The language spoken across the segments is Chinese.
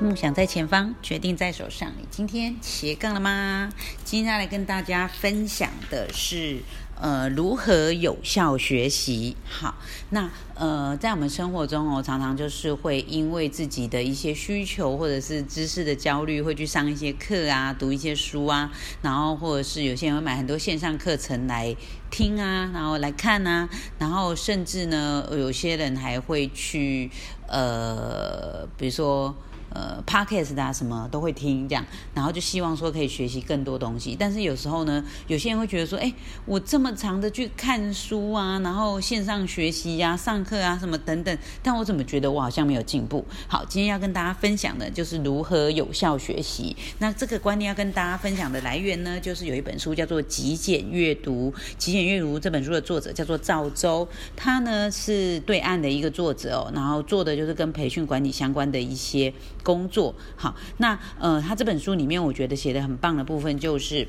梦想在前方，决定在手上。你今天斜杠了吗？今天要来跟大家分享的是，呃，如何有效学习。好，那呃，在我们生活中哦，常常就是会因为自己的一些需求或者是知识的焦虑，会去上一些课啊，读一些书啊，然后或者是有些人会买很多线上课程来听啊，然后来看啊，然后甚至呢，有些人还会去呃，比如说。呃，podcast 啊，什么都会听这样，然后就希望说可以学习更多东西。但是有时候呢，有些人会觉得说，哎，我这么长的去看书啊，然后线上学习呀、上课啊什么等等，但我怎么觉得我好像没有进步？好，今天要跟大家分享的就是如何有效学习。那这个观念要跟大家分享的来源呢，就是有一本书叫做《极简阅读》，《极简阅读》这本书的作者叫做赵周，他呢是对岸的一个作者哦，然后做的就是跟培训管理相关的一些。工作好，那呃，他这本书里面我觉得写的很棒的部分就是，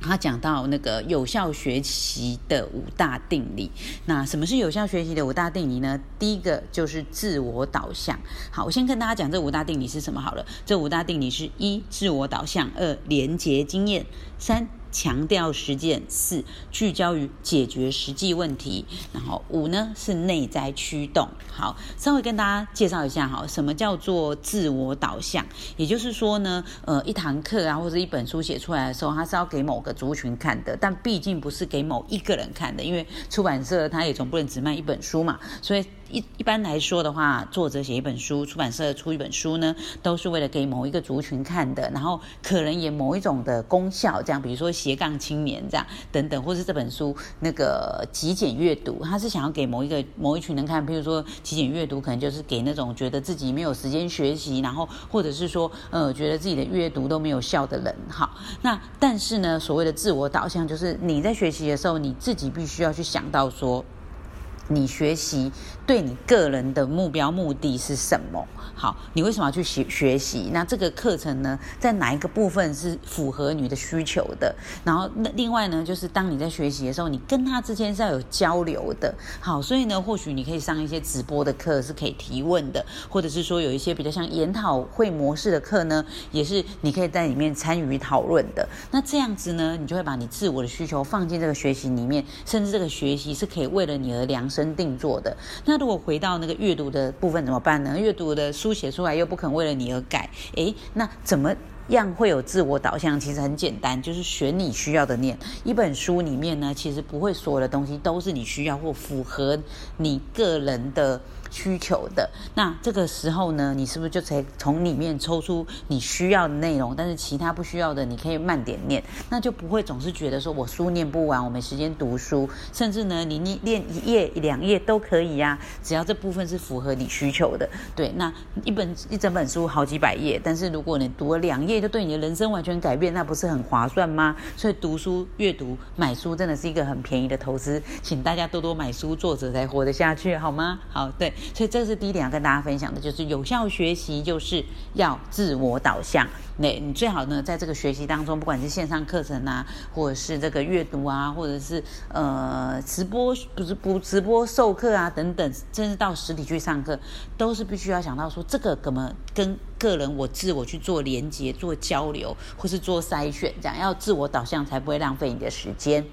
他讲到那个有效学习的五大定理。那什么是有效学习的五大定理呢？第一个就是自我导向。好，我先跟大家讲这五大定理是什么好了。这五大定理是一自我导向，二连结经验，三。强调实践，四聚焦于解决实际问题，然后五呢是内在驱动。好，稍微跟大家介绍一下哈，什么叫做自我导向？也就是说呢，呃，一堂课啊或者一本书写出来的时候，它是要给某个族群看的，但毕竟不是给某一个人看的，因为出版社它也总不能只卖一本书嘛，所以。一一般来说的话，作者写一本书，出版社出一本书呢，都是为了给某一个族群看的，然后可能也某一种的功效，这样，比如说斜杠青年这样等等，或是这本书那个极简阅读，他是想要给某一个某一群人看，比如说极简阅读可能就是给那种觉得自己没有时间学习，然后或者是说呃觉得自己的阅读都没有效的人，好，那但是呢，所谓的自我导向，就是你在学习的时候，你自己必须要去想到说。你学习对你个人的目标目的是什么？好，你为什么要去学学习？那这个课程呢，在哪一个部分是符合你的需求的？然后那另外呢，就是当你在学习的时候，你跟他之间是要有交流的。好，所以呢，或许你可以上一些直播的课，是可以提问的，或者是说有一些比较像研讨会模式的课呢，也是你可以在里面参与讨论的。那这样子呢，你就会把你自我的需求放进这个学习里面，甚至这个学习是可以为了你而量身。定做的那那如果回到那个阅读的部分怎么办呢？阅读的书写出来又不肯为了你而改，诶，那怎么样会有自我导向？其实很简单，就是选你需要的念。一本书里面呢，其实不会所有的东西都是你需要或符合你个人的。需求的那这个时候呢，你是不是就可以从里面抽出你需要的内容？但是其他不需要的，你可以慢点念，那就不会总是觉得说我书念不完，我没时间读书。甚至呢，你念念一页两页都可以呀，只要这部分是符合你需求的。对，那一本一整本书好几百页，但是如果你读了两页就对你的人生完全改变，那不是很划算吗？所以读书、阅读、买书真的是一个很便宜的投资，请大家多多买书，作者才活得下去，好吗？好，对。所以这是第一点要跟大家分享的，就是有效学习就是要自我导向。那你最好呢，在这个学习当中，不管是线上课程啊，或者是这个阅读啊，或者是呃直播，不是不直播授课啊等等，甚至到实体去上课，都是必须要想到说这个怎么跟个人我自我去做连接、做交流，或是做筛选，这样要自我导向，才不会浪费你的时间。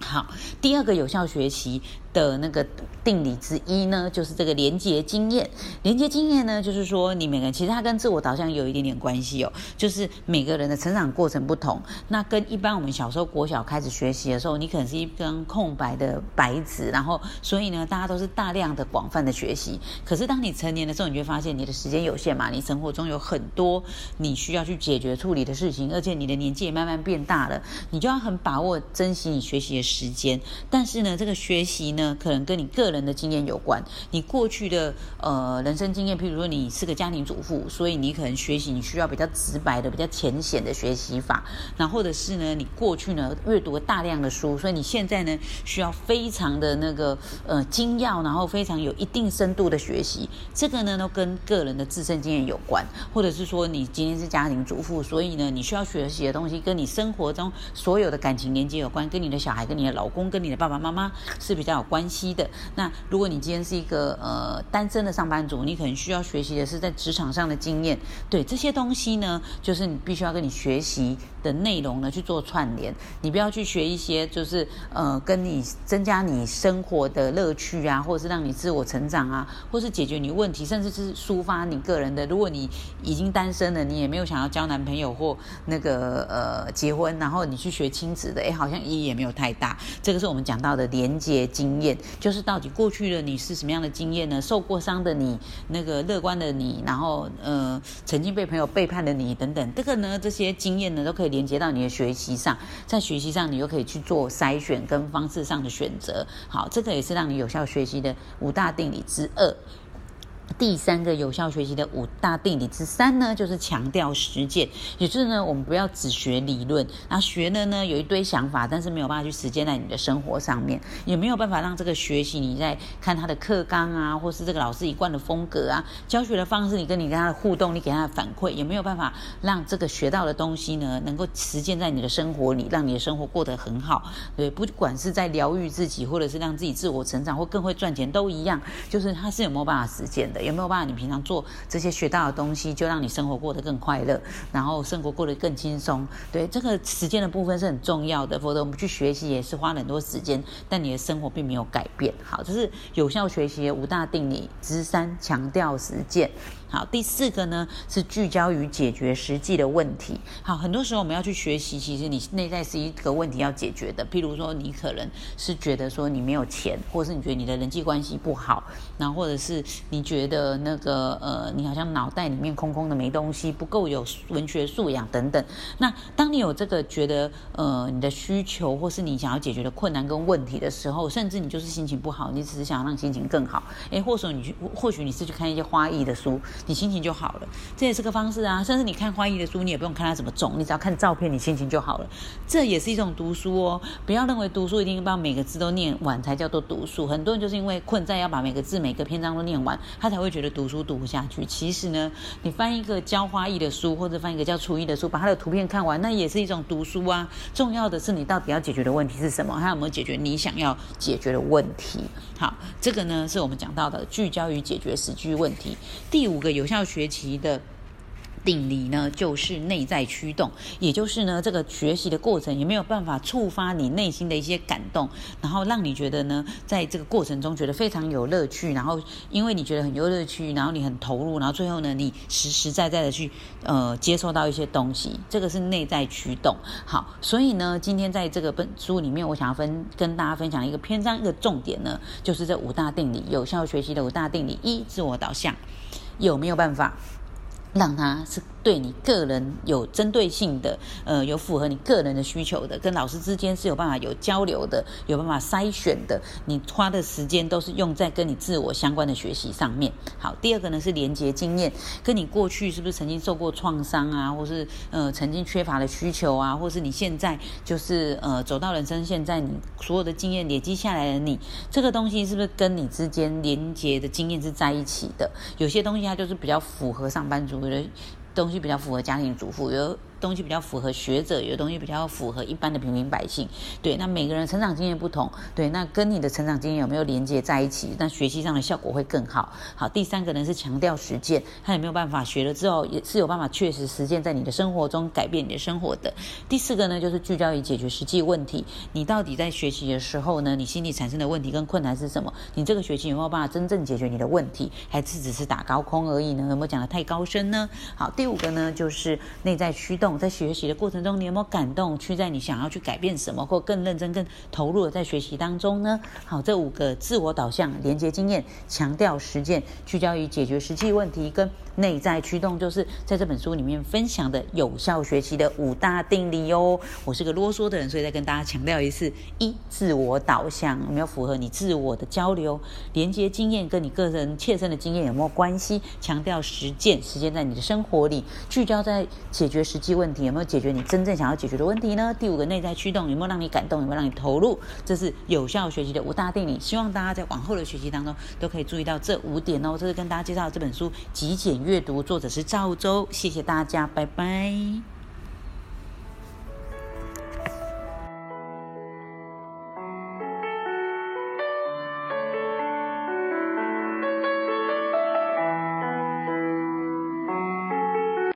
好，第二个有效学习。的那个定理之一呢，就是这个连接经验。连接经验呢，就是说你每个人其实它跟自我导向有一点点关系哦。就是每个人的成长过程不同，那跟一般我们小时候国小开始学习的时候，你可能是一根空白的白纸，然后所以呢，大家都是大量的广泛的学习。可是当你成年的时候，你就发现你的时间有限嘛，你生活中有很多你需要去解决处理的事情，而且你的年纪也慢慢变大了，你就要很把握珍惜你学习的时间。但是呢，这个学习呢。可能跟你个人的经验有关，你过去的呃人生经验，譬如说你是个家庭主妇，所以你可能学习你需要比较直白的、比较浅显的学习法，那或者是呢，你过去呢阅读了大量的书，所以你现在呢需要非常的那个呃精要，然后非常有一定深度的学习，这个呢都跟个人的自身经验有关，或者是说你今天是家庭主妇，所以呢你需要学习的东西跟你生活中所有的感情连接有关，跟你的小孩、跟你的老公、跟你的爸爸妈妈是比较有。关系的。那如果你今天是一个呃单身的上班族，你可能需要学习的是在职场上的经验。对这些东西呢，就是你必须要跟你学习的内容呢去做串联。你不要去学一些就是呃跟你增加你生活的乐趣啊，或者是让你自我成长啊，或是解决你问题，甚至是抒发你个人的。如果你已经单身了，你也没有想要交男朋友或那个呃结婚，然后你去学亲子的，哎，好像意义也没有太大。这个是我们讲到的连接经验，就是到底过去的你是什么样的经验呢？受过伤的你，那个乐观的你，然后呃曾经被朋友背叛的你等等，这个呢这些经验呢都可以连接到你的学习上，在学习上你又可以去做筛选跟方式上的选择。好，这个也是让你有效学习的五大定理之二。第三个有效学习的五大定理之三呢，就是强调实践，也就是呢，我们不要只学理论，然后学了呢有一堆想法，但是没有办法去实践在你的生活上面，也没有办法让这个学习你在看他的课纲啊，或是这个老师一贯的风格啊，教学的方式，你跟你跟他的互动，你给他的反馈，也没有办法让这个学到的东西呢，能够实践在你的生活里，让你的生活过得很好。对，不管是在疗愈自己，或者是让自己自我成长，或更会赚钱，都一样，就是他是有没有办法实践的。有没有办法？你平常做这些学到的东西，就让你生活过得更快乐，然后生活过得更轻松。对这个时间的部分是很重要的，否则我们去学习也是花很多时间，但你的生活并没有改变。好，就是有效学习五大定理之三，强调实践。好，第四个呢是聚焦于解决实际的问题。好，很多时候我们要去学习，其实你内在是一个问题要解决的。譬如说，你可能是觉得说你没有钱，或者是你觉得你的人际关系不好，然后或者是你觉得那个呃，你好像脑袋里面空空的没东西，不够有文学素养等等。那当你有这个觉得呃你的需求，或是你想要解决的困难跟问题的时候，甚至你就是心情不好，你只是想让心情更好。诶，或者你去，或许你是去看一些花艺的书。你心情就好了，这也是个方式啊。甚至你看花艺的书，你也不用看它怎么种，你只要看照片，你心情就好了。这也是一种读书哦。不要认为读书一定把每个字都念完才叫做读书。很多人就是因为困在要把每个字、每个篇章都念完，他才会觉得读书读不下去。其实呢，你翻一个教花艺的书，或者翻一个教厨艺的书，把它的图片看完，那也是一种读书啊。重要的是你到底要解决的问题是什么？还有没有解决你想要解决的问题？好，这个呢是我们讲到的聚焦于解决实际问题。第五个。有效学习的定理呢，就是内在驱动，也就是呢，这个学习的过程有没有办法触发你内心的一些感动，然后让你觉得呢，在这个过程中觉得非常有乐趣，然后因为你觉得很有乐趣，然后你很投入，然后最后呢，你实实在在的去呃接受到一些东西，这个是内在驱动。好，所以呢，今天在这个本书里面，我想要分跟大家分享一个篇章，一个重点呢，就是这五大定理，有效学习的五大定理：一、自我导向。有没有办法让他是？对你个人有针对性的，呃，有符合你个人的需求的，跟老师之间是有办法有交流的，有办法筛选的。你花的时间都是用在跟你自我相关的学习上面。好，第二个呢是连接经验，跟你过去是不是曾经受过创伤啊，或是呃曾经缺乏的需求啊，或是你现在就是呃走到人生现在你所有的经验累积下来的你这个东西是不是跟你之间连接的经验是在一起的？有些东西它就是比较符合上班族的。东西比较符合家庭主妇，有。东西比较符合学者，有东西比较符合一般的平民百姓。对，那每个人成长经验不同，对，那跟你的成长经验有没有连接在一起？那学习上的效果会更好。好，第三个呢是强调实践，他有没有办法学了之后也是有办法确实实践在你的生活中改变你的生活的。第四个呢就是聚焦于解决实际问题，你到底在学习的时候呢，你心里产生的问题跟困难是什么？你这个学期有没有办法真正解决你的问题，还是只是打高空而已呢？有没有讲的太高深呢？好，第五个呢就是内在驱动。在学习的过程中，你有没有感动？去在你想要去改变什么，或更认真、更投入的在学习当中呢？好，这五个自我导向、连接经验、强调实践、聚焦于解决实际问题跟内在驱动，就是在这本书里面分享的有效学习的五大定理哦。我是个啰嗦的人，所以再跟大家强调一次：一、自我导向有没有符合你自我的交流？连接经验跟你个人切身的经验有没有关系？强调实践，实践在你的生活里，聚焦在解决实际。问问题有没有解决你真正想要解决的问题呢？第五个内在驱动有没有让你感动？有没有让你投入？这是有效学习的五大定理。希望大家在往后的学习当中都可以注意到这五点哦。这是跟大家介绍这本书《极简阅读》，作者是赵州。谢谢大家，拜拜。